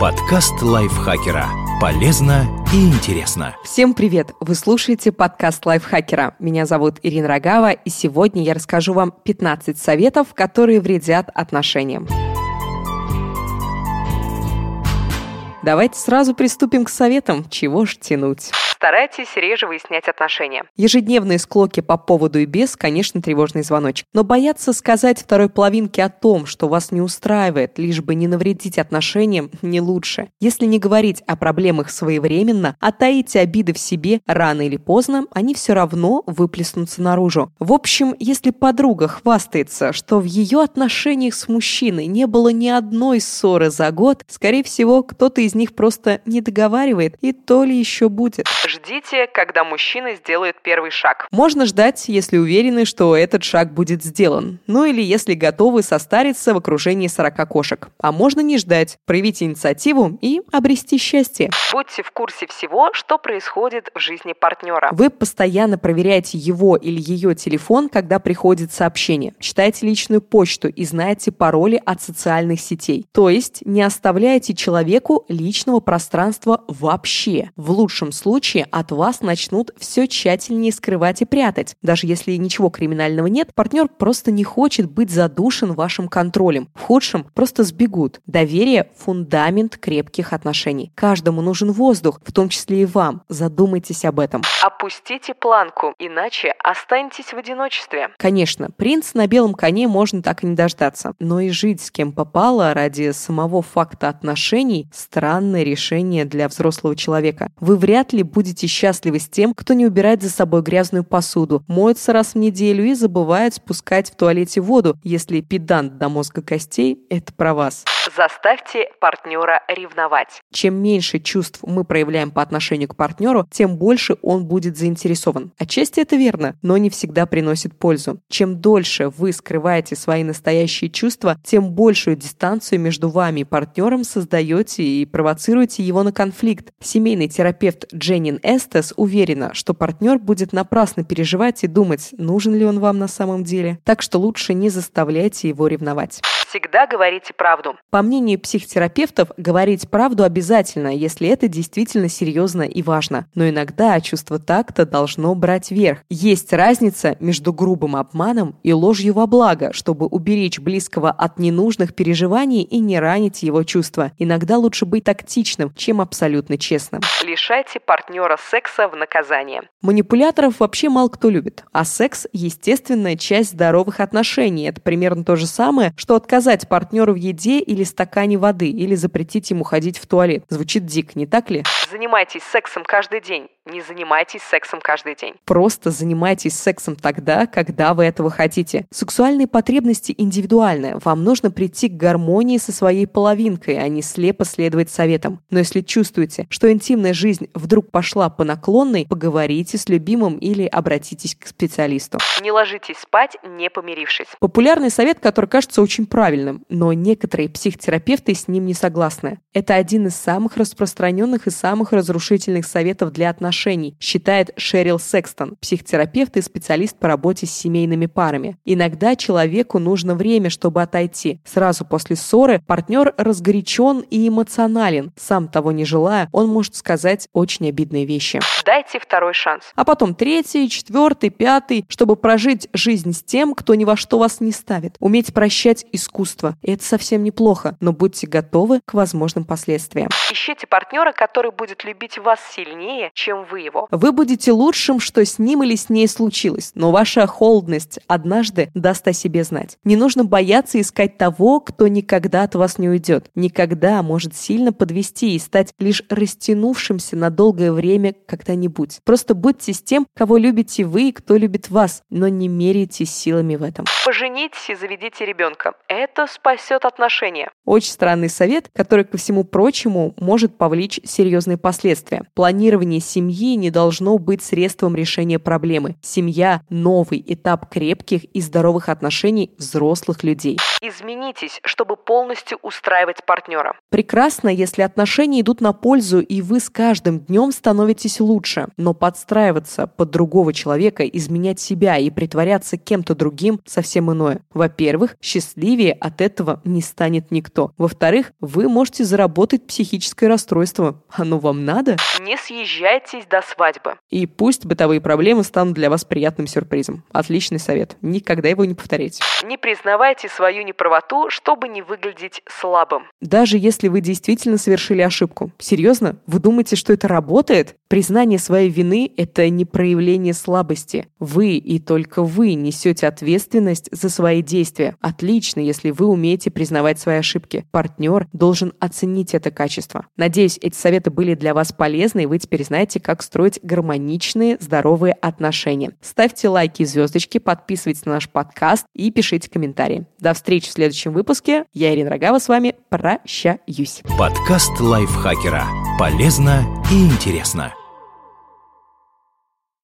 Подкаст лайфхакера. Полезно и интересно. Всем привет! Вы слушаете подкаст лайфхакера. Меня зовут Ирина Рогава, и сегодня я расскажу вам 15 советов, которые вредят отношениям. Давайте сразу приступим к советам. Чего ж тянуть? Старайтесь реже выяснять отношения. Ежедневные склоки по поводу и без, конечно, тревожный звоночек. Но бояться сказать второй половинке о том, что вас не устраивает, лишь бы не навредить отношениям, не лучше. Если не говорить о проблемах своевременно, а таите обиды в себе, рано или поздно они все равно выплеснутся наружу. В общем, если подруга хвастается, что в ее отношениях с мужчиной не было ни одной ссоры за год, скорее всего, кто-то из них просто не договаривает, и то ли еще будет. Ждите, когда мужчина сделает первый шаг. Можно ждать, если уверены, что этот шаг будет сделан. Ну или если готовы состариться в окружении 40 кошек. А можно не ждать, проявить инициативу и обрести счастье. Будьте в курсе всего, что происходит в жизни партнера. Вы постоянно проверяете его или ее телефон, когда приходит сообщение. Читайте личную почту и знаете пароли от социальных сетей. То есть не оставляйте человеку личного пространства вообще. В лучшем случае случае от вас начнут все тщательнее скрывать и прятать. Даже если ничего криминального нет, партнер просто не хочет быть задушен вашим контролем. В худшем просто сбегут. Доверие – фундамент крепких отношений. Каждому нужен воздух, в том числе и вам. Задумайтесь об этом. Опустите планку, иначе останетесь в одиночестве. Конечно, принц на белом коне можно так и не дождаться. Но и жить с кем попало ради самого факта отношений – странное решение для взрослого человека. Вы вряд ли будете будете счастливы с тем, кто не убирает за собой грязную посуду, моется раз в неделю и забывает спускать в туалете воду, если педант до мозга костей – это про вас. Заставьте партнера ревновать. Чем меньше чувств мы проявляем по отношению к партнеру, тем больше он будет заинтересован. Отчасти это верно, но не всегда приносит пользу. Чем дольше вы скрываете свои настоящие чувства, тем большую дистанцию между вами и партнером создаете и провоцируете его на конфликт. Семейный терапевт Дженнин Эстес уверена, что партнер будет напрасно переживать и думать, нужен ли он вам на самом деле. Так что лучше не заставляйте его ревновать. Всегда говорите правду. По мнению психотерапевтов, говорить правду обязательно, если это действительно серьезно и важно. Но иногда чувство такта должно брать верх. Есть разница между грубым обманом и ложью во благо, чтобы уберечь близкого от ненужных переживаний и не ранить его чувства. Иногда лучше быть тактичным, чем абсолютно честным. Лишайте партнера секса в наказание. Манипуляторов вообще мало кто любит, а секс – естественная часть здоровых отношений. Это примерно то же самое, что отказать партнеру в еде или стакане воды, или запретить ему ходить в туалет. Звучит дико, не так ли? Занимайтесь сексом каждый день не занимайтесь сексом каждый день. Просто занимайтесь сексом тогда, когда вы этого хотите. Сексуальные потребности индивидуальны. Вам нужно прийти к гармонии со своей половинкой, а не слепо следовать советам. Но если чувствуете, что интимная жизнь вдруг пошла по наклонной, поговорите с любимым или обратитесь к специалисту. Не ложитесь спать, не помирившись. Популярный совет, который кажется очень правильным, но некоторые психотерапевты с ним не согласны. Это один из самых распространенных и самых разрушительных советов для отношений отношений, считает Шерил Секстон, психотерапевт и специалист по работе с семейными парами. Иногда человеку нужно время, чтобы отойти. Сразу после ссоры партнер разгорячен и эмоционален. Сам того не желая, он может сказать очень обидные вещи. Дайте второй шанс. А потом третий, четвертый, пятый, чтобы прожить жизнь с тем, кто ни во что вас не ставит. Уметь прощать искусство. И это совсем неплохо, но будьте готовы к возможным последствиям. Ищите партнера, который будет любить вас сильнее, чем вы его. Вы будете лучшим, что с ним или с ней случилось, но ваша холодность однажды даст о себе знать. Не нужно бояться искать того, кто никогда от вас не уйдет. Никогда может сильно подвести и стать лишь растянувшимся на долгое время когда-нибудь. Просто будьте с тем, кого любите вы и кто любит вас, но не меряйте силами в этом. Поженитесь и заведите ребенка. Это спасет отношения. Очень странный совет, который, ко всему прочему, может повлечь серьезные последствия. Планирование семьи семьи не должно быть средством решения проблемы. Семья – новый этап крепких и здоровых отношений взрослых людей. Изменитесь, чтобы полностью устраивать партнера. Прекрасно, если отношения идут на пользу, и вы с каждым днем становитесь лучше. Но подстраиваться под другого человека, изменять себя и притворяться кем-то другим – совсем иное. Во-первых, счастливее от этого не станет никто. Во-вторых, вы можете заработать психическое расстройство. Оно вам надо? Не съезжайтесь до свадьбы. И пусть бытовые проблемы станут для вас приятным сюрпризом. Отличный совет. Никогда его не повторяйте. Не признавайте свою неправоту, чтобы не выглядеть слабым. Даже если вы действительно совершили ошибку. Серьезно? Вы думаете, что это работает? Признание своей вины – это не проявление слабости. Вы и только вы несете ответственность за свои действия. Отлично, если вы умеете признавать свои ошибки. Партнер должен оценить это качество. Надеюсь, эти советы были для вас полезны, и вы теперь знаете, как строить гармоничные, здоровые отношения. Ставьте лайки и звездочки, подписывайтесь на наш подкаст и пишите комментарии. До встречи в следующем выпуске. Я, Ирина Рогава, с вами прощаюсь. Подкаст лайфхакера. Полезно и интересно.